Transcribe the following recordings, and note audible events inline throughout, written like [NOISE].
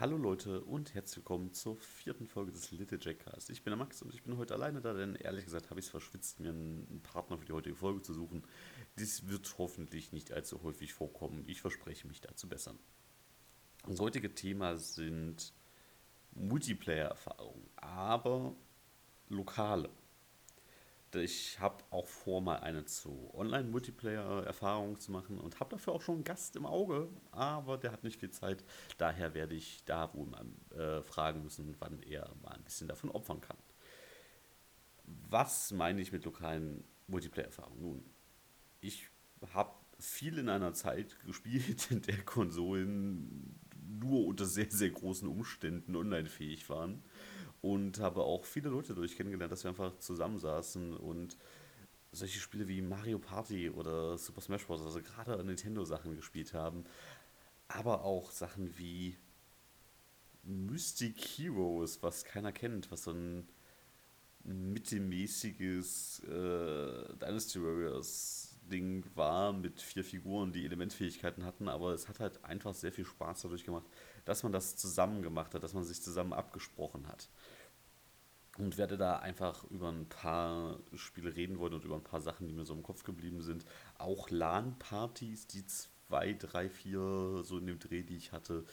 Hallo Leute und herzlich willkommen zur vierten Folge des Little Jackcast. Ich bin der Max und ich bin heute alleine da, denn ehrlich gesagt habe ich es verschwitzt, mir einen Partner für die heutige Folge zu suchen. Dies wird hoffentlich nicht allzu häufig vorkommen. Ich verspreche mich da zu bessern. Das heutige Thema sind Multiplayer-Erfahrungen, aber lokale. Ich habe auch vor, mal eine zu Online-Multiplayer-Erfahrung zu machen und habe dafür auch schon einen Gast im Auge, aber der hat nicht viel Zeit. Daher werde ich da wohl äh, fragen müssen, wann er mal ein bisschen davon opfern kann. Was meine ich mit lokalen Multiplayer-Erfahrungen? Nun, ich habe viel in einer Zeit [LAUGHS] gespielt, in der Konsolen nur unter sehr, sehr großen Umständen online fähig waren und habe auch viele Leute durch kennengelernt, dass wir einfach zusammensaßen und solche Spiele wie Mario Party oder Super Smash Bros., also gerade Nintendo-Sachen gespielt haben, aber auch Sachen wie Mystic Heroes, was keiner kennt, was so ein mittelmäßiges äh, Dynasty Warriors Ding war mit vier Figuren, die Elementfähigkeiten hatten, aber es hat halt einfach sehr viel Spaß dadurch gemacht, dass man das zusammen gemacht hat, dass man sich zusammen abgesprochen hat und werde da einfach über ein paar Spiele reden wollen und über ein paar Sachen, die mir so im Kopf geblieben sind. Auch LAN-Partys, die zwei, drei, vier so in dem Dreh, die ich hatte,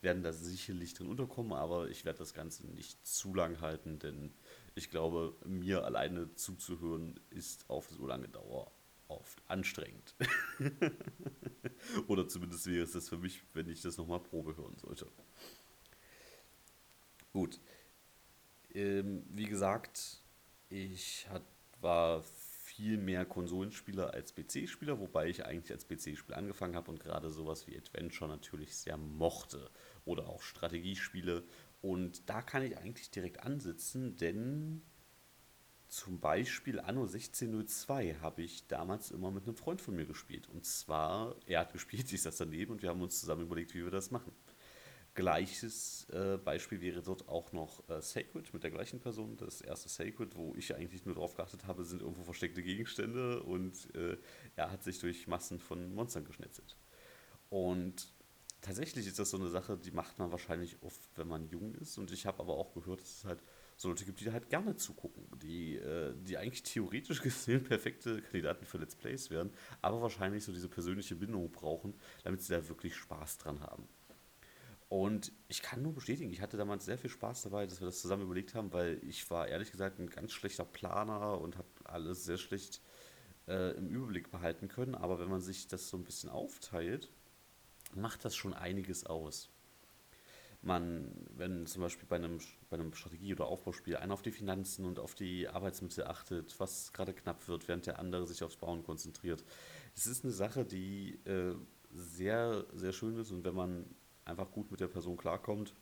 werden da sicherlich drin unterkommen, aber ich werde das Ganze nicht zu lang halten, denn ich glaube, mir alleine zuzuhören ist auf so lange Dauer oft anstrengend. [LAUGHS] Oder zumindest wäre es das für mich, wenn ich das nochmal Probe hören sollte. Gut, ähm, wie gesagt, ich hat, war viel mehr Konsolenspieler als PC-Spieler, wobei ich eigentlich als PC-Spieler angefangen habe und gerade sowas wie Adventure natürlich sehr mochte. Oder auch Strategiespiele. Und da kann ich eigentlich direkt ansitzen, denn zum Beispiel Anno 1602 habe ich damals immer mit einem Freund von mir gespielt. Und zwar, er hat [LAUGHS] gespielt, ich saß daneben und wir haben uns zusammen überlegt, wie wir das machen. Gleiches äh, Beispiel wäre dort auch noch äh, Sacred mit der gleichen Person. Das erste Sacred, wo ich eigentlich nur darauf geachtet habe, sind irgendwo versteckte Gegenstände und äh, er hat sich durch Massen von Monstern geschnetzelt. Und tatsächlich ist das so eine Sache, die macht man wahrscheinlich oft, wenn man jung ist. Und ich habe aber auch gehört, dass es halt so Leute gibt, die halt gerne zugucken, die, äh, die eigentlich theoretisch gesehen perfekte Kandidaten für Let's Plays wären, aber wahrscheinlich so diese persönliche Bindung brauchen, damit sie da wirklich Spaß dran haben. Und ich kann nur bestätigen, ich hatte damals sehr viel Spaß dabei, dass wir das zusammen überlegt haben, weil ich war ehrlich gesagt ein ganz schlechter Planer und habe alles sehr schlecht äh, im Überblick behalten können. Aber wenn man sich das so ein bisschen aufteilt, macht das schon einiges aus. Man, wenn zum Beispiel bei einem, bei einem Strategie- oder Aufbauspiel einer auf die Finanzen und auf die Arbeitsmittel achtet, was gerade knapp wird, während der andere sich aufs Bauen konzentriert. Es ist eine Sache, die äh, sehr, sehr schön ist und wenn man einfach gut mit der Person klarkommt,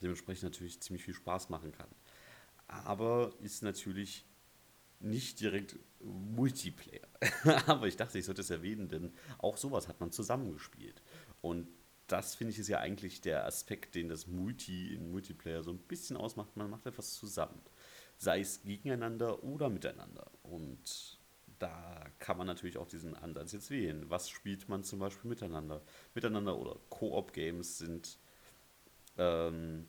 dementsprechend natürlich ziemlich viel Spaß machen kann. Aber ist natürlich nicht direkt Multiplayer. [LAUGHS] Aber ich dachte, ich sollte es erwähnen, denn auch sowas hat man zusammengespielt. Und das finde ich ist ja eigentlich der Aspekt, den das Multi in Multiplayer so ein bisschen ausmacht. Man macht etwas zusammen. Sei es gegeneinander oder miteinander. Und da kann man natürlich auch diesen Ansatz jetzt wählen. Was spielt man zum Beispiel miteinander? Miteinander oder Koop-Games sind ähm,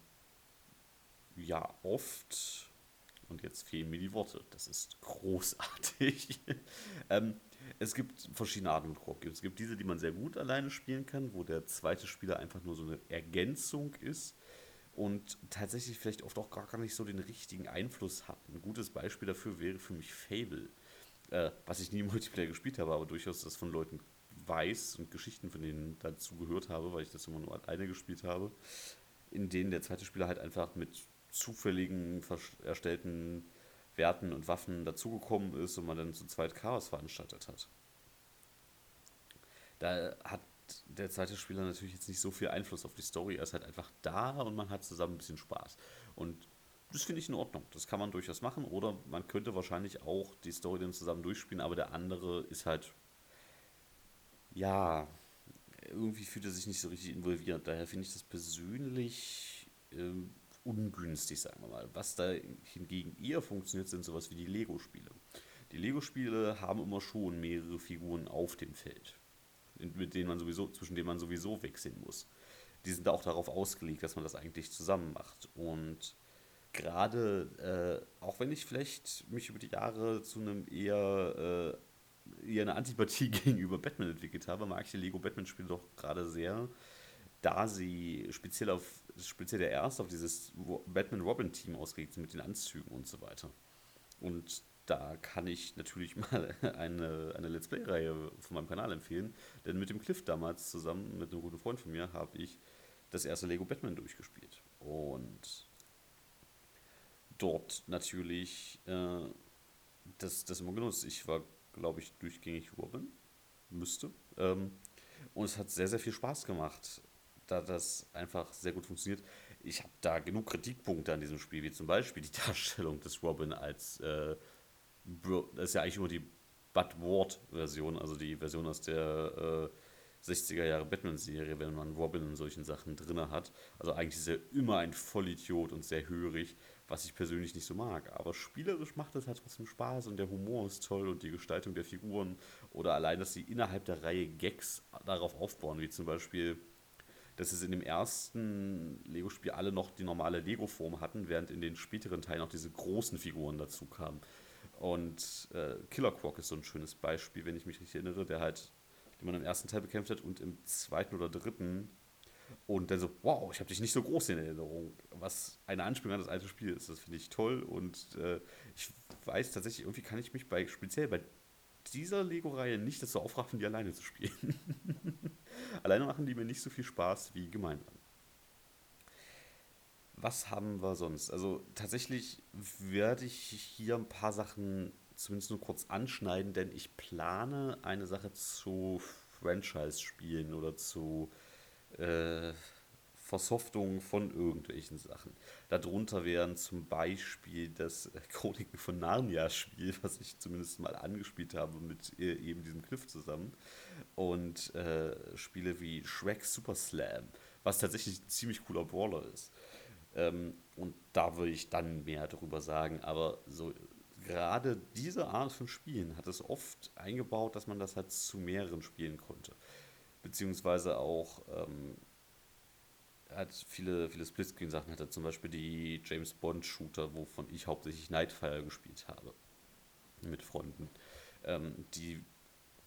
ja oft, und jetzt fehlen mir die Worte, das ist großartig. [LAUGHS] ähm, es gibt verschiedene Arten von Koop-Games. Es gibt diese, die man sehr gut alleine spielen kann, wo der zweite Spieler einfach nur so eine Ergänzung ist und tatsächlich vielleicht oft auch gar nicht so den richtigen Einfluss hat. Ein gutes Beispiel dafür wäre für mich Fable äh, was ich nie im Multiplayer gespielt habe, aber durchaus das von Leuten weiß und Geschichten von denen dazu gehört habe, weil ich das immer nur alleine gespielt habe, in denen der zweite Spieler halt einfach mit zufälligen erstellten Werten und Waffen dazugekommen ist und man dann zu zweit Chaos veranstaltet hat. Da hat der zweite Spieler natürlich jetzt nicht so viel Einfluss auf die Story, er ist halt einfach da und man hat zusammen ein bisschen Spaß. Und das finde ich in Ordnung. Das kann man durchaus machen. Oder man könnte wahrscheinlich auch die Story dann zusammen durchspielen, aber der andere ist halt, ja, irgendwie fühlt er sich nicht so richtig involviert. Daher finde ich das persönlich äh, ungünstig, sagen wir mal. Was da hingegen eher funktioniert, sind sowas wie die Lego-Spiele. Die Lego-Spiele haben immer schon mehrere Figuren auf dem Feld, mit denen man sowieso, zwischen denen man sowieso wechseln muss. die sind auch darauf ausgelegt, dass man das eigentlich zusammen macht. Und gerade, äh, auch wenn ich vielleicht mich über die Jahre zu einem eher, äh, eher eine Antipathie [LAUGHS] gegenüber Batman entwickelt habe, mag ich die Lego Batman-Spiele doch gerade sehr, da sie speziell auf, speziell der erste auf dieses Batman-Robin-Team ausgelegt mit den Anzügen und so weiter. Und da kann ich natürlich [LAUGHS] mal eine, eine Let's Play-Reihe von meinem Kanal empfehlen. Denn mit dem Cliff damals zusammen, mit einem guten Freund von mir, habe ich das erste Lego Batman durchgespielt. Und dort natürlich äh, das, das immer genutzt. Ich war, glaube ich, durchgängig Robin. Müsste. Ähm, und es hat sehr, sehr viel Spaß gemacht, da das einfach sehr gut funktioniert. Ich habe da genug Kritikpunkte an diesem Spiel, wie zum Beispiel die [LAUGHS] Darstellung des Robin als äh, das ist ja eigentlich nur die Bud Ward-Version, also die Version aus der äh, 60er Jahre Batman-Serie, wenn man Robin in solchen Sachen drin hat. Also eigentlich ist er immer ein Vollidiot und sehr hörig, was ich persönlich nicht so mag. Aber spielerisch macht es halt trotzdem Spaß und der Humor ist toll und die Gestaltung der Figuren oder allein, dass sie innerhalb der Reihe Gags darauf aufbauen, wie zum Beispiel dass es in dem ersten Lego-Spiel alle noch die normale Lego-Form hatten, während in den späteren Teilen auch diese großen Figuren dazu kamen. Und äh, Killer Quark ist so ein schönes Beispiel, wenn ich mich richtig erinnere, der halt, den man im ersten Teil bekämpft hat und im zweiten oder dritten. Und dann so, wow, ich habe dich nicht so groß in Erinnerung. Was eine Anspielung an das alte Spiel ist, das finde ich toll. Und äh, ich weiß tatsächlich, irgendwie kann ich mich bei, speziell bei dieser Lego-Reihe nicht dazu aufraffen, die alleine zu spielen. [LAUGHS] alleine machen die mir nicht so viel Spaß wie gemeinsam was haben wir sonst? Also tatsächlich werde ich hier ein paar Sachen zumindest nur kurz anschneiden, denn ich plane eine Sache zu Franchise-Spielen oder zu äh, Versoftung von irgendwelchen Sachen. Darunter wären zum Beispiel das Chroniken von Narnia-Spiel, was ich zumindest mal angespielt habe mit äh, eben diesem Cliff zusammen. Und äh, Spiele wie Shrek Super Slam, was tatsächlich ein ziemlich cooler Brawler ist. Ähm, und da würde ich dann mehr darüber sagen. Aber so gerade diese Art von Spielen hat es oft eingebaut, dass man das halt zu mehreren spielen konnte. Beziehungsweise auch ähm, hat viele, viele Splitscreen-Sachen hatte, zum Beispiel die James Bond-Shooter, wovon ich hauptsächlich Nightfire gespielt habe. Mit Freunden. Ähm, die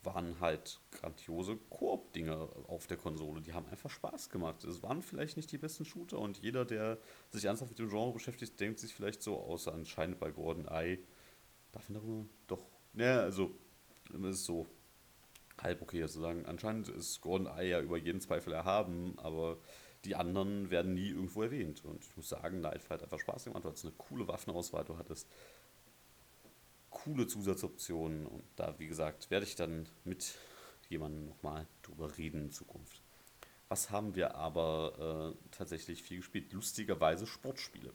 waren halt grandiose Koop-Dinge auf der Konsole. Die haben einfach Spaß gemacht. Es waren vielleicht nicht die besten Shooter und jeder, der sich ernsthaft mit dem Genre beschäftigt, denkt sich vielleicht so, außer anscheinend bei Gordon Eye, darf man darüber doch. Ja, also, es ist so halb okay zu sagen. Anscheinend ist Gordon Eye ja über jeden Zweifel erhaben, aber die anderen werden nie irgendwo erwähnt. Und ich muss sagen, Nightfire hat einfach Spaß gemacht. Du hattest eine coole Waffenauswahl, du hattest coole Zusatzoptionen. Und da, wie gesagt, werde ich dann mit jemandem nochmal drüber reden in Zukunft. Was haben wir aber äh, tatsächlich viel gespielt? Lustigerweise Sportspiele.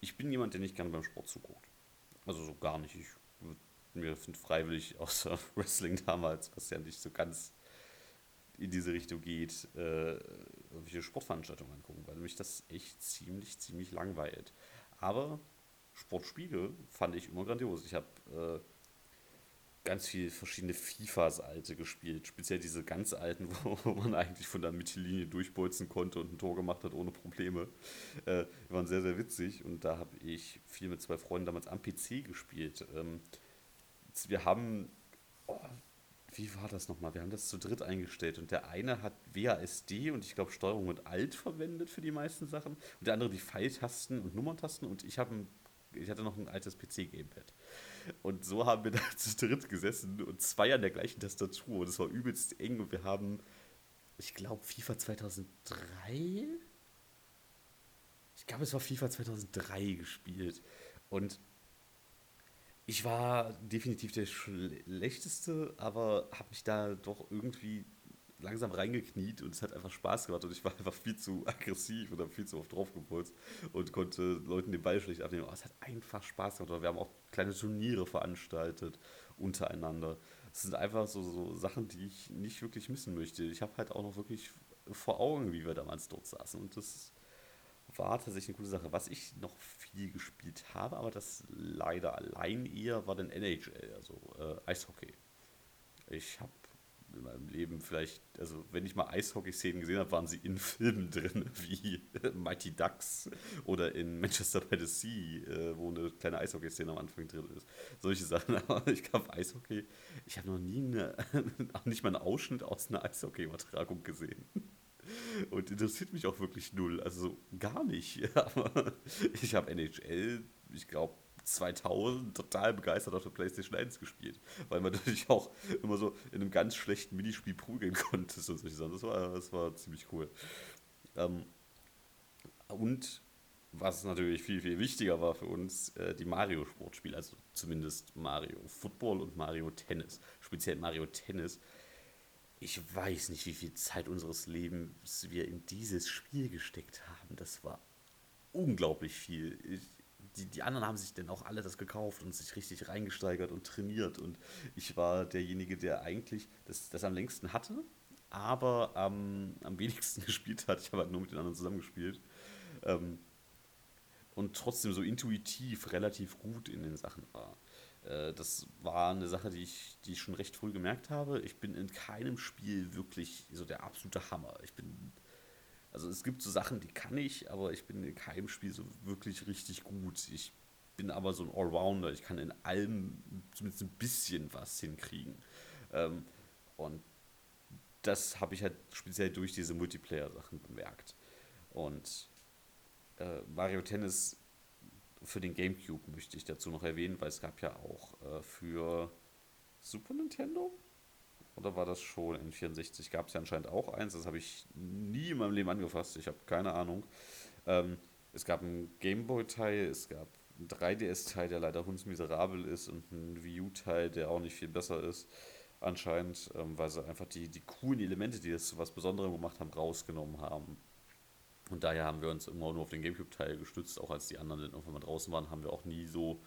Ich bin jemand, der nicht gerne beim Sport zuguckt. Also so gar nicht. Ich mir freiwillig [LAUGHS] außer Wrestling damals, was ja nicht so ganz in diese Richtung geht, äh, irgendwelche Sportveranstaltungen angucken, weil mich das echt ziemlich, ziemlich langweilt. Aber Sportspiele fand ich immer grandios. Ich habe äh, ganz viele verschiedene FIFAs alte gespielt, speziell diese ganz alten, [LAUGHS] wo, man eigentlich von der Mittellinie durchbolzen konnte und ein Tor gemacht hat ohne Probleme. Äh, die waren sehr, sehr witzig und da habe ich viel mit zwei Freunden damals am PC gespielt. Ähm, wir haben, wie war das nochmal? Wir haben das zu dritt eingestellt und der eine hat WASD und ich glaube Steuerung und Alt verwendet für die meisten Sachen und der andere die Pfeiltasten und Nummerntasten und ich habe ich hatte noch ein altes PC-Gamepad. Und so haben wir [LAUGHS] da zu dritt gesessen und zwei an der gleichen Tastatur. Und es war übelst eng und wir haben, ich glaube, FIFA 2003? Ich glaube, es war FIFA 2003 gespielt. Und ich war definitiv der Schlechteste, aber habe mich da doch irgendwie langsam reingekniet und es hat einfach Spaß gemacht und ich war [LAUGHS] einfach viel zu aggressiv und habe viel zu oft draufgepolzt und konnte Leuten den Ball schlecht abnehmen. Aber es hat einfach Spaß gemacht. Wir haben auch kleine Turniere veranstaltet untereinander. Es sind einfach so, so Sachen, die ich nicht wirklich missen möchte. Ich habe halt auch noch wirklich vor Augen, wie wir damals dort saßen und das war tatsächlich eine gute Sache. Was ich noch viel gespielt habe, aber das leider allein eher, war dann NHL, also äh, Eishockey. Ich habe in meinem Leben vielleicht, also wenn ich mal Eishockey-Szenen gesehen habe, waren sie in Filmen drin, [LAUGHS] wie Mighty Ducks oder in Manchester by the Sea, äh, wo eine kleine Eishockey-Szene am Anfang drin ist. Solche Sachen, [LAUGHS] aber ich glaube, Eishockey, ich habe noch nie eine, [LAUGHS] nicht mal einen Ausschnitt aus einer Eishockey-Übertragung gesehen. Und interessiert mich auch wirklich null, also gar nicht. [LAUGHS] Aber ich habe NHL, ich glaube, 2000 total begeistert auf der PlayStation 1 gespielt, weil man [LAUGHS] natürlich auch immer so in einem ganz schlechten Minispiel prügeln konnte. Das war, das war ziemlich cool. Ähm, und was natürlich viel, viel wichtiger war für uns, äh, die Mario-Sportspiele, also zumindest Mario Football und Mario Tennis, speziell Mario Tennis. Ich weiß nicht, wie viel Zeit unseres Lebens wir in dieses Spiel gesteckt haben. Das war unglaublich viel. Ich, die, die anderen haben sich dann auch alle das gekauft und sich richtig reingesteigert und trainiert. Und ich war derjenige, der eigentlich das, das am längsten hatte, aber ähm, am wenigsten [LAUGHS] gespielt hat. Ich habe halt nur mit den anderen zusammengespielt. Ähm, und trotzdem so intuitiv relativ gut in den Sachen war. Äh, das war eine Sache, die ich, die ich schon recht früh gemerkt habe. Ich bin in keinem Spiel wirklich so der absolute Hammer. Ich bin also es gibt so Sachen, die kann ich, aber ich bin in keinem Spiel so wirklich richtig gut. Ich bin aber so ein Allrounder. Ich kann in allem zumindest ein bisschen was hinkriegen. Ähm, und das habe ich halt speziell durch diese Multiplayer-Sachen bemerkt. Und äh, Mario Tennis für den GameCube möchte ich dazu noch erwähnen, weil es gab ja auch äh, für Super Nintendo oder war das schon in 64? Gab es ja anscheinend auch eins. Das habe ich nie in meinem Leben angefasst. Ich habe keine Ahnung. Ähm, es gab einen Gameboy-Teil, es gab einen 3DS-Teil, der leider hundsmiserabel ist und einen Wii U-Teil, der auch nicht viel besser ist. Anscheinend, ähm, weil sie einfach die, die coolen Elemente, die das zu was Besonderem gemacht haben, rausgenommen haben. Und daher haben wir uns immer nur auf den Gamecube-Teil gestützt, auch als die anderen dann irgendwann mal draußen waren, haben wir auch nie so,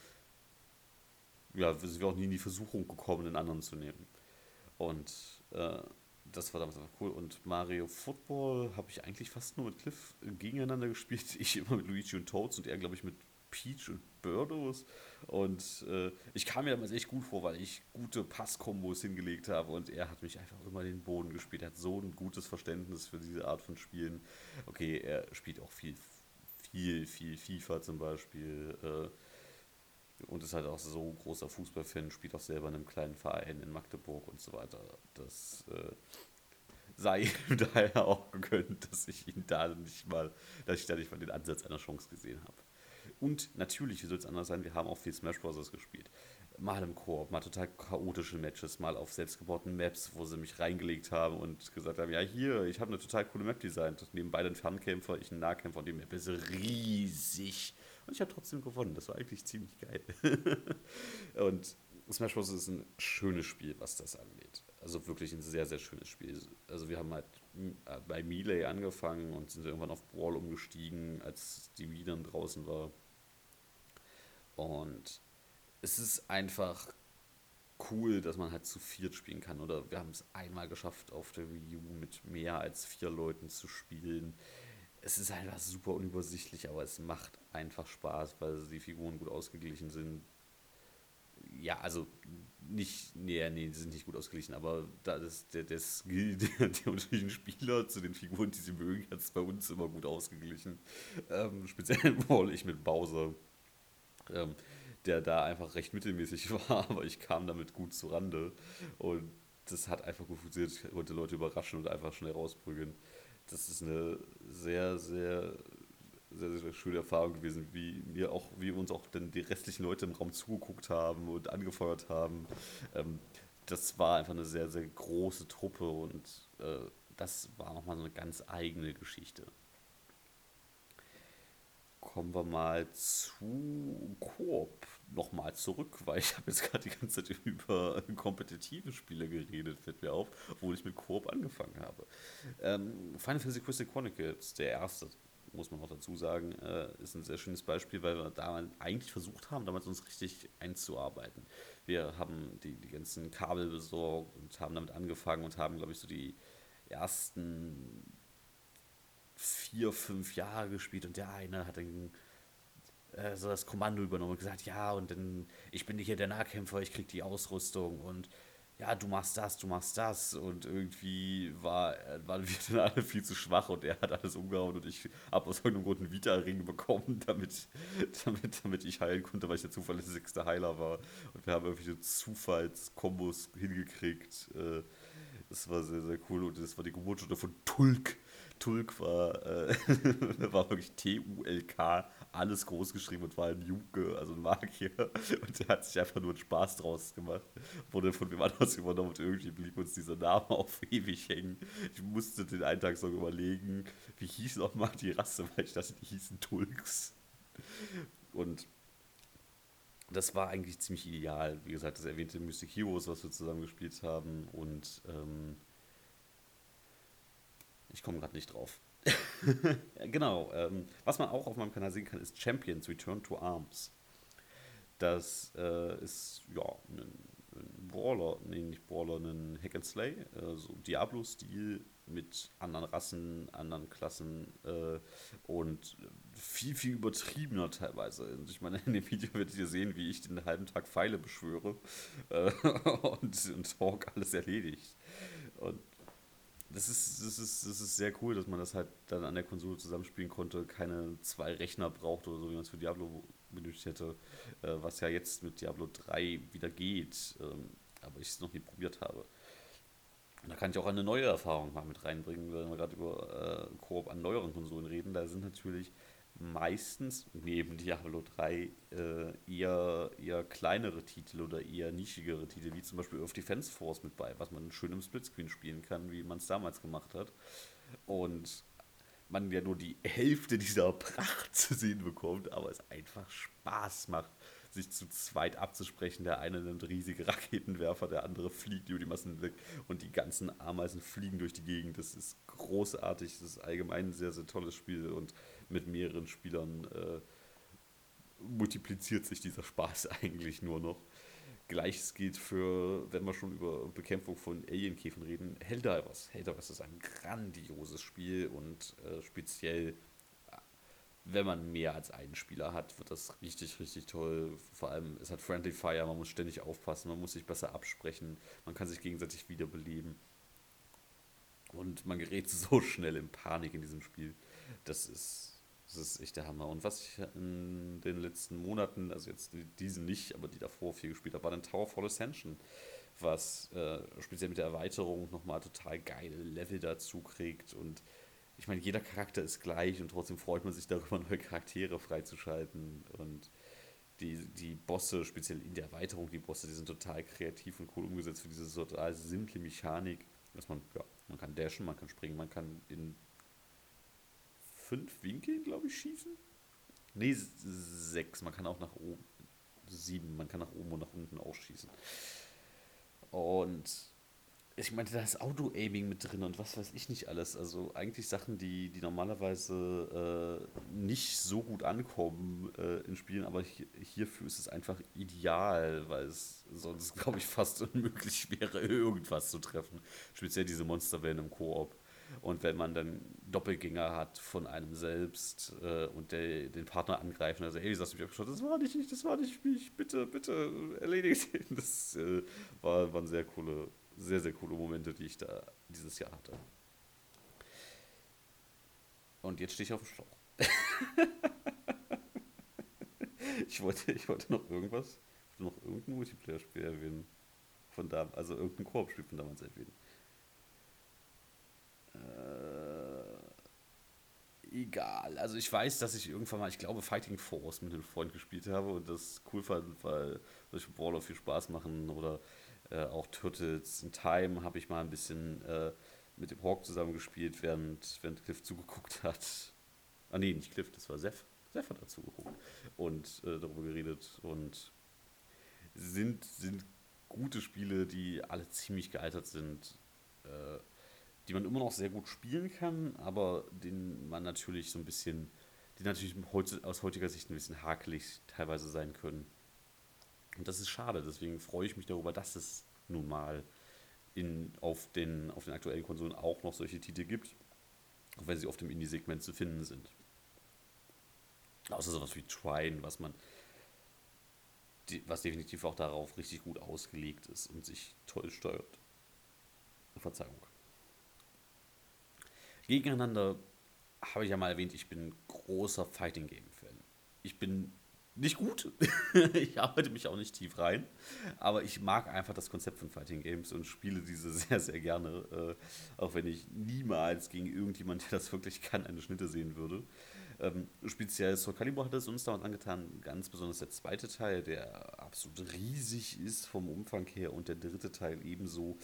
ja, sind wir auch nie in die Versuchung gekommen, den anderen zu nehmen. Und äh, das war damals einfach cool. Und Mario Football habe ich eigentlich fast nur mit Cliff gegeneinander gespielt. [LAUGHS] Ich immer mit Luigi und Toads und er, glaube ich, mit Peach und Birdos. Und äh, ich kam mir damals echt gut vor, weil ich gute Passkombos hingelegt habe und er hat mich einfach immer den Boden gespielt. Er hat so ein gutes Verständnis für diese Art von Spielen. Okay, er spielt auch viel, viel, viel FIFA zum Beispiel. Äh, und ist halt auch so großer Fußballfan, spielt auch selber in einem kleinen Verein in Magdeburg und so weiter. Das äh, sei ihm [LAUGHS] daher auch gegönnt, dass ich ihn da nicht mal, dass ich da nicht mal den Ansatz einer Chance gesehen habe. Und natürlich, wie soll es anders sein, wir haben auch viel Smash Bros. gespielt. Mal im Koop, mal total chaotische Matches, mal auf selbstgebauten Maps, wo sie mich reingelegt haben und gesagt haben, ja hier, ich habe eine total coole Map designt. Nebenbei ein Fernkämpfer, ich ein Nahkämpfer und die Map ist riesig und ich habe trotzdem gewonnen. Das war eigentlich ziemlich geil. [LAUGHS] und Smash Bros. ist ein schönes Spiel, was das angeht. Also wirklich ein sehr, sehr schönes Spiel. Also wir haben halt äh, bei Melee angefangen und sind irgendwann auf Brawl umgestiegen, als die Wii dann draußen war. Und es ist einfach cool, dass man halt zu viert spielen kann. Oder wir haben es einmal geschafft, auf der Wii U mit mehr als vier Leuten zu spielen es ist einfach super unübersichtlich, aber es macht einfach Spaß, weil die Figuren gut ausgeglichen sind. Ja, also nicht, nee, nee, die sind nicht gut ausgeglichen, aber da ist der, der Skill [LAUGHS] der, der unterschiedlichen Spieler zu den Figuren, die sie mögen, hat es bei uns immer gut ausgeglichen. Ähm, speziell [LAUGHS] Wall ich mit Bowser, ähm, der da einfach recht mittelmäßig [LAUGHS] war, aber ich kam damit gut zu Rande und das hat einfach gut funktioniert. Ich konnte Leute überraschen und einfach schnell rausprügeln das ist eine sehr, sehr, sehr, sehr schöne Erfahrung gewesen, wie wir auch, wie uns auch dann die restlichen Leute im Raum zugeguckt haben und angefeuert haben. Ähm, das war einfach eine sehr, sehr große Truppe und äh, das war nochmal so eine ganz eigene Geschichte. Kommen wir mal zu Koop nochmal zurück, [LAUGHS] weil ich habe jetzt gerade die ganze Zeit über kompetitive Spiele geredet, fällt mir auf, obwohl ich mit Koop angefangen habe. Ähm, Final Fantasy Crystal Chronicles, der erste, muss man auch dazu sagen, äh, ist ein sehr schönes Beispiel, weil wir da eigentlich versucht haben, damals uns richtig einzuarbeiten. Wir haben die, die ganzen Kabel besorgt und haben damit angefangen und haben, glaube ich, so die ersten vier, fünf Jahre gespielt und der eine hat dann äh, so das Kommando übernommen und gesagt, ja, und dann, ich bin hier der Nahkämpfer, ich krieg die Ausrüstung und ja, du machst das, du machst das. Und irgendwie war, waren wir dann alle viel zu schwach und er hat alles umgehauen und ich habe aus irgendeinem Grund einen Vita-Ring bekommen, [LAUGHS] damit, damit, damit ich heilen konnte, weil ich der zuverlässigste Heiler war. Und wir haben irgendwie so Zufallskombos hingekriegt. Äh, das war sehr, sehr cool und das war die Geburtsstunde von Tulk. Tulk war, äh, [LAUGHS] war wirklich T-U-L-K, alles groß geschrieben und war ein Juke, also ein Magier. Und der hat sich einfach nur einen Spaß draus gemacht. Wurde von wem anders übernommen und irgendwie blieb uns dieser Name auf [LAUGHS] ewig hängen. Ich musste den einen Tag so überlegen, wie hieß nochmal die Rasse, weil ich dachte, die hießen Tulks. Und das war eigentlich ziemlich ideal. Wie gesagt, das erwähnte Mystic Heroes, was wir zusammen gespielt haben. Und ähm, ich komme gerade nicht drauf. [LAUGHS] genau. Ähm, was man auch auf meinem Kanal sehen kann, ist Champions Return to Arms. Das äh, ist ja ein, ein Brawler, nee, nicht Brawler, ein Hack and Slay, äh, so Diablo-Stil mit anderen Rassen, anderen Klassen äh, und viel, viel übertriebener teilweise. Und ich meine, [LAUGHS] in dem Video werdet ihr sehen, wie ich den halben Tag Pfeile beschwöre äh, [LAUGHS] und, und Hawk alles erledigt. Und das ist, das, ist, das ist sehr cool, dass man das halt dann an der Konsole zusammenspielen konnte, keine zwei Rechner braucht oder so, wie man es für Diablo benötigt hätte, äh, was ja jetzt mit Diablo 3 wieder geht, ähm, aber ich es noch nie probiert habe. Und da kann ich auch eine neue Erfahrung mal mit reinbringen, wenn wir gerade über äh, Koop an neueren Konsolen reden. Da sind natürlich meistens neben Diablo 3 äh, eher, eher kleinere Titel oder eher nischigere Titel, wie zum Beispiel Earth Defense Force mit bei, was man schön im Splitscreen spielen kann, wie man es damals gemacht hat. Und man ja nur die Hälfte dieser Pracht [LAUGHS] zu sehen bekommt, aber es einfach Spaß macht, sich zu zweit abzusprechen. Der eine nimmt riesige Raketenwerfer, der andere fliegt über die Massen weg und die ganzen Ameisen fliegen durch die Gegend. Das ist großartig, das ist allgemein ein sehr, sehr tolles Spiel und mit mehreren Spielern äh, multipliziert sich dieser Spaß [LAUGHS] eigentlich nur noch. Gleiches gilt für, wenn wir schon über Bekämpfung von Alienkäfen reden, Helldivers. Helldivers ist ein grandioses Spiel und äh, speziell, wenn man mehr als einen Spieler hat, wird das richtig, richtig toll. Vor allem, es hat Friendly Fire, man muss ständig aufpassen, man muss sich besser absprechen, man kann sich gegenseitig wiederbeleben. Und man gerät [LAUGHS] so schnell in Panik in diesem Spiel. Das ist das ist echt der Hammer. Und was ich in den letzten Monaten, also jetzt diesen nicht, aber die davor viel gespielt habe, war dann Tower of Ascension, was äh, speziell mit der Erweiterung nochmal total geile Level dazu kriegt. Und ich meine, jeder Charakter ist gleich und trotzdem freut man sich darüber, [LAUGHS] neue Charaktere freizuschalten. Und die, die Bosse, speziell in der Erweiterung, die Bosse, die sind total kreativ und cool umgesetzt für diese total simple Mechanik, dass man, ja, man kann dashen, man kann springen, man kann in fünf Winkeln, glaube ich, schießen. Nee, sechs. Man kann auch nach oben. Sieben. Man kann nach oben und nach unten auch schießen. Und ich meine, da ist Auto-Aiming mit drin und was weiß ich nicht alles. Also eigentlich Sachen, die, die normalerweise äh, nicht so gut ankommen äh, in Spielen, aber hier, hierfür ist es einfach ideal, weil es sonst, [LAUGHS] glaube ich, fast unmöglich wäre, irgendwas zu treffen. Speziell diese Monsterwellen im Koop. Und wenn man dann Doppelgänger hat von einem selbst äh, und der, den Partner angreifen, also, hey, sagst du mich abgeschaut, das war nicht ich, das war nicht mich, bitte, bitte, erledigt ihn. [LAUGHS] Das äh, war, waren sehr coole, sehr, sehr coole Momente, die ich da dieses Jahr hatte. Und jetzt stehe ich auf dem Schlauch. [LAUGHS] ich, wollte, ich wollte noch irgendwas, noch irgendein Multiplayer-Spiel erwähnen. Von da, also irgendein Koop-Spiel von damals erwähnen. Äh, egal. Also ich weiß, dass ich irgendwann mal, ich glaube, Fighting Force mit einem Freund gespielt habe und das cool fand, weil solche Brawler viel Spaß machen oder äh, auch Turtles in Time habe ich mal ein bisschen äh, mit dem Hawk zusammen gespielt, während, während Cliff zugeguckt hat. Ah nee, nicht Cliff, das war Seth. Seth hat dazu geguckt und äh, darüber geredet und sind, sind gute Spiele, die alle ziemlich gealtert sind. Äh, die man immer noch sehr gut spielen kann, aber den man natürlich so ein bisschen, die natürlich aus heutiger Sicht ein bisschen hakelig teilweise sein können. Und das ist schade, deswegen freue ich mich darüber, dass es nun mal in, auf, den, auf den aktuellen Konsolen auch noch solche Titel gibt, auch wenn sie auf dem Indie-Segment zu finden sind. Außer sowas wie Trine, was man was definitiv auch darauf richtig gut ausgelegt ist und sich toll steuert. Verzeihung. Gegeneinander habe ich ja mal erwähnt, ich bin großer Fighting Game Fan. Ich bin nicht gut. [LAUGHS] ich arbeite mich auch nicht tief rein. Aber ich mag einfach das Konzept von Fighting Games und spiele diese [LAUGHS] sehr, sehr gerne. Äh, auch wenn ich niemals gegen irgendjemand, der das wirklich kann, eine Schnitte sehen würde. Ähm, speziell Soul Calibur hat es uns damals angetan, ganz besonders der zweite Teil, der absolut riesig ist vom Umfang her und der dritte Teil ebenso,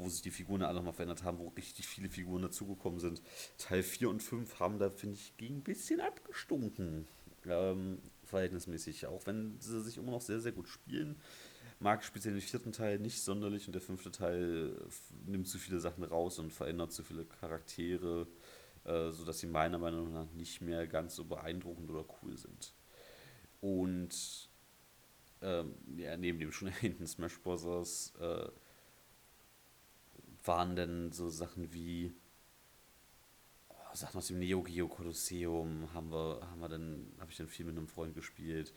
wo sich die Figuren alle nochmal verändert haben, wo richtig viele Figuren dazugekommen sind. Teil 4 und 5 haben da, finde ich, gegen ein bisschen abgestunken. Ähm, verhältnismäßig, auch wenn sie sich immer noch sehr, sehr gut spielen. Mag speziell den vierten Teil nicht sonderlich und der fünfte Teil nimmt zu viele Sachen raus und verändert zu viele Charaktere, äh, sodass sie meiner Meinung nach nicht mehr ganz so beeindruckend oder cool sind. Und ähm, ja, neben dem schon erwähnten Smash Bros. Äh, waren denn so Sachen wie Sachen aus dem Neo Geo Kolosseum haben wir, haben wir dann, habe ich dann viel mit einem Freund gespielt.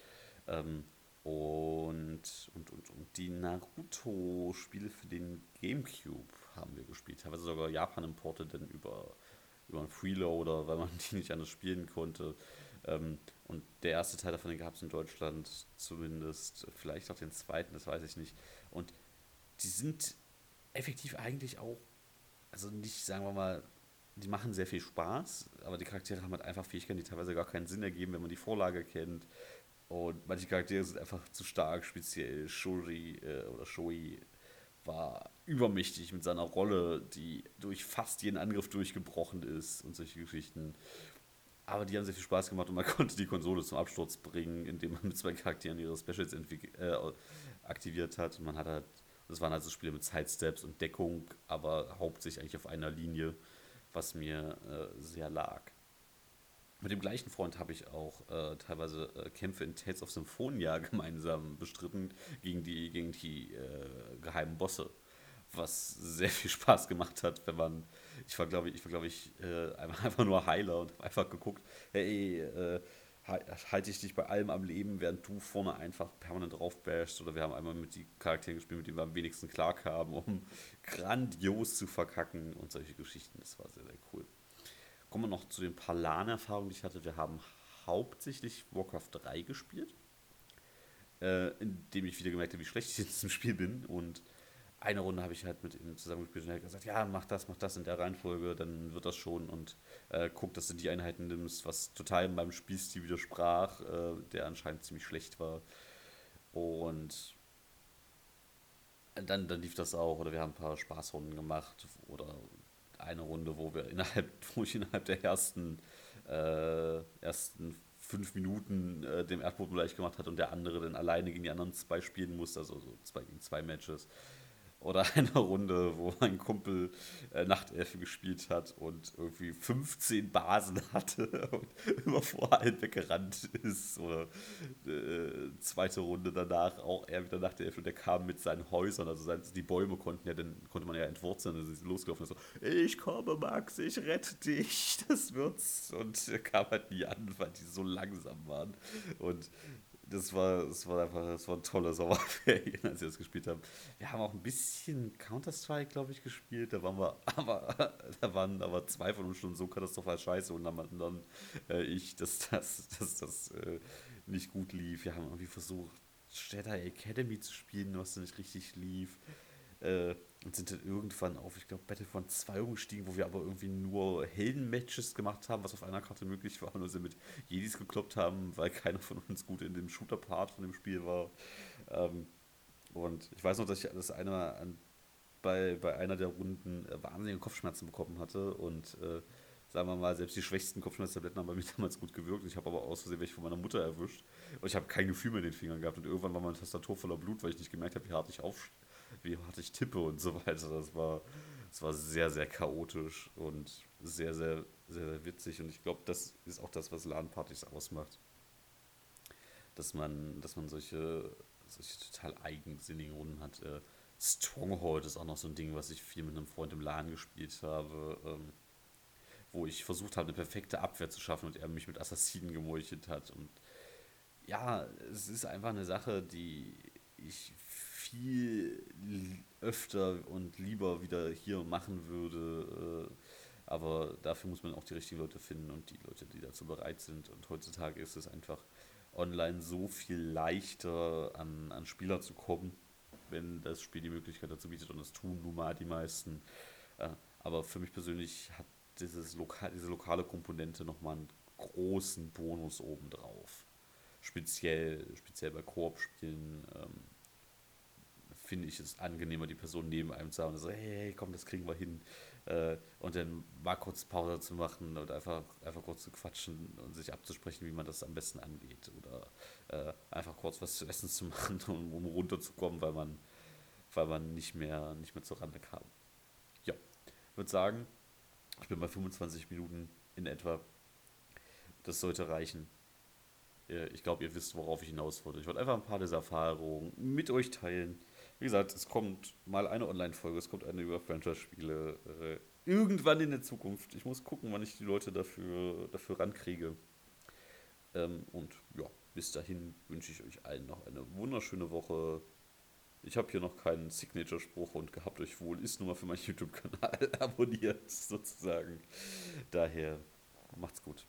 Ähm, und, und, und, und die Naruto-Spiele für den Gamecube haben wir gespielt. Teilweise sogar Japan-Importe dann über, über einen Freeloader, weil man [LAUGHS] die nicht anders spielen konnte. Ähm, und der erste Teil davon gab es in Deutschland zumindest. Vielleicht auch den zweiten, das weiß ich nicht. Und die sind effektiv eigentlich auch, also nicht, sagen wir mal, die machen sehr viel Spaß, aber die Charaktere haben halt einfach Fähigkeiten, die teilweise gar keinen Sinn ergeben, wenn man die Vorlage kennt. Und manche Charaktere sind einfach zu stark, speziell Shuri äh, oder Shoi war übermächtig mit seiner Rolle, die durch fast jeden Angriff durchgebrochen ist und solche Geschichten. Aber die haben sehr viel Spaß gemacht und man [LAUGHS] konnte die Konsole zum Absturz bringen, indem man mit zwei Charakteren ihre Specials äh, aktiviert hat. Und man hat halt, das waren also Spiele mit Sidesteps und Deckung, aber hauptsächlich eigentlich auf einer Linie was mir äh, sehr lag. Mit dem gleichen Freund habe ich auch äh, teilweise äh, Kämpfe in Tales of Symphonia [LAUGHS] gemeinsam bestritten gegen die, gegen die äh, geheimen Bosse. Was sehr viel Spaß gemacht hat, wenn man. Ich war, glaube ich, ich war, glaube ich, äh, [LAUGHS] einfach nur Heiler und habe einfach geguckt, hey, äh, halte ich dich bei allem am Leben, während du vorne einfach permanent draufbashst. Oder wir haben einmal mit die Charakteren gespielt, mit denen wir am wenigsten klarkamen, um [LAUGHS] grandios zu verkacken und solche Geschichten. Das war sehr, sehr cool. Kommen wir noch zu den paar LAN-Erfahrungen, die ich hatte. Wir haben hauptsächlich Warcraft 3 gespielt, äh, indem ich wieder gemerkt habe, wie schlecht ich in diesem Spiel bin und eine Runde habe ich halt mit ihm zusammengespielt und er hat gesagt, ja, mach das, mach das in der Reihenfolge, dann wird das schon und äh, guck, dass du die Einheiten nimmst, was total meinem Spielstil widersprach, äh, der anscheinend ziemlich schlecht war. Und dann, dann lief das auch, oder wir haben ein paar Spaßrunden gemacht oder eine Runde, wo wir innerhalb, [LAUGHS] wo ich innerhalb der ersten, äh, ersten fünf Minuten äh, dem Erdboden leicht gemacht hat und der andere dann alleine gegen die anderen zwei spielen musste, also so zwei gegen zwei Matches oder [LAUGHS] eine Runde, wo mein Kumpel äh, Nachtelfe gespielt hat und irgendwie 15 Basen [LAUGHS] hatte und immer vor allen weggerannt ist. Oder äh, zweite Runde danach auch er wieder Nachtelfe und der kam mit seinen Häusern, also sein, die Bäume konnten ja, dann konnte man ja entwurzeln, also ist losgelaufen und so, ich komme Max, ich rette dich, [LAUGHS] das wird's. Und er kam halt nie an, weil die so langsam waren. Und das war, das war einfach, das war ein toller Sommerferien, [LAUGHS] als wir das gespielt haben. Wir haben auch ein bisschen Counter-Strike, glaube ich, gespielt. Da waren wir, [LAUGHS] aber da waren aber zwei von uns schon so katastrophal scheiße und dann dann äh, ich, dass das, dass das äh, nicht gut lief. Wir haben irgendwie versucht, Städter Academy zu spielen, was nicht richtig lief. Äh, und sind dann irgendwann auf, ich glaube, Battlefront 2 umgestiegen, wo wir aber irgendwie nur Helden-Matches gemacht haben, was auf einer Karte möglich war, und uns mit Jedis gekloppt haben, weil keiner von uns gut in dem Shooter-Part von dem Spiel war. Ähm, und ich weiß noch, dass ich das eine an, bei, bei einer der Runden äh, wahnsinnige Kopfschmerzen bekommen hatte und äh, sagen wir mal, selbst die schwächsten Kopfschmerztabletten haben bei mir [LAUGHS] damals gut gewirkt. Ich habe aber aus Versehen welche von meiner Mutter erwischt. Und ich habe kein Gefühl mehr in den Fingern gehabt. Und irgendwann war meine Tastatur voller Blut, weil ich nicht gemerkt habe, wie hart ich auf, wie hart ich tippe und so weiter. Das war, das war sehr, sehr chaotisch und sehr, sehr, sehr, sehr witzig. Und ich glaube, das ist auch das, was LAN-Partys ausmacht. Dass man, dass man solche, solche total eigensinnigen Runden hat. Äh, Stronghold ist auch noch so ein Ding, was ich viel mit einem Freund im LAN gespielt habe. Ähm, wo ich versucht habe, eine perfekte Abwehr zu schaffen und er mich mit Assassinen gemeuchelt hat. Und ja, es ist einfach eine Sache, die ich viel öfter und lieber wieder hier machen würde. Äh, aber dafür muss man auch die richtigen Leute finden und die Leute, die dazu bereit sind. Und heutzutage ist es einfach online so viel leichter, an, an Spieler zu kommen, wenn das Spiel die Möglichkeit dazu bietet. Und das tun nun mal die meisten. Äh, aber für mich persönlich hat dieses Loka diese lokale Komponente nochmal einen großen Bonus obendrauf. Speziell, speziell bei Koop-Spielen ähm, finde ich es angenehmer, die Person neben einem zu haben und so, hey, komm, das kriegen wir hin. Äh, und dann mal kurz Pause zu machen und einfach, einfach kurz zu quatschen und sich abzusprechen, wie man das am besten angeht. Oder äh, einfach kurz was zu essen zu [LAUGHS] machen, um, um runterzukommen, weil man, weil man nicht mehr, nicht mehr zur Rande kam. Ja, ich würde sagen, ich bin bei 25 Minuten in etwa. Das sollte reichen. Äh, ich glaube, ihr wisst, worauf ich hinaus wollte. Ich wollte einfach ein paar dieser Erfahrungen mit euch teilen. Wie gesagt, es kommt mal eine Online-Folge, es kommt eine über Franchise-Spiele. Äh, irgendwann in der Zukunft. Ich muss gucken, wann ich die Leute dafür, dafür rankriege. Ähm, und ja, bis dahin wünsche ich euch allen noch eine wunderschöne Woche. Ich habe hier noch keinen Signature-Spruch und gehabt euch wohl ist nur mal für meinen [LAUGHS] YouTube-Kanal abonniert, sozusagen. Daher macht's gut.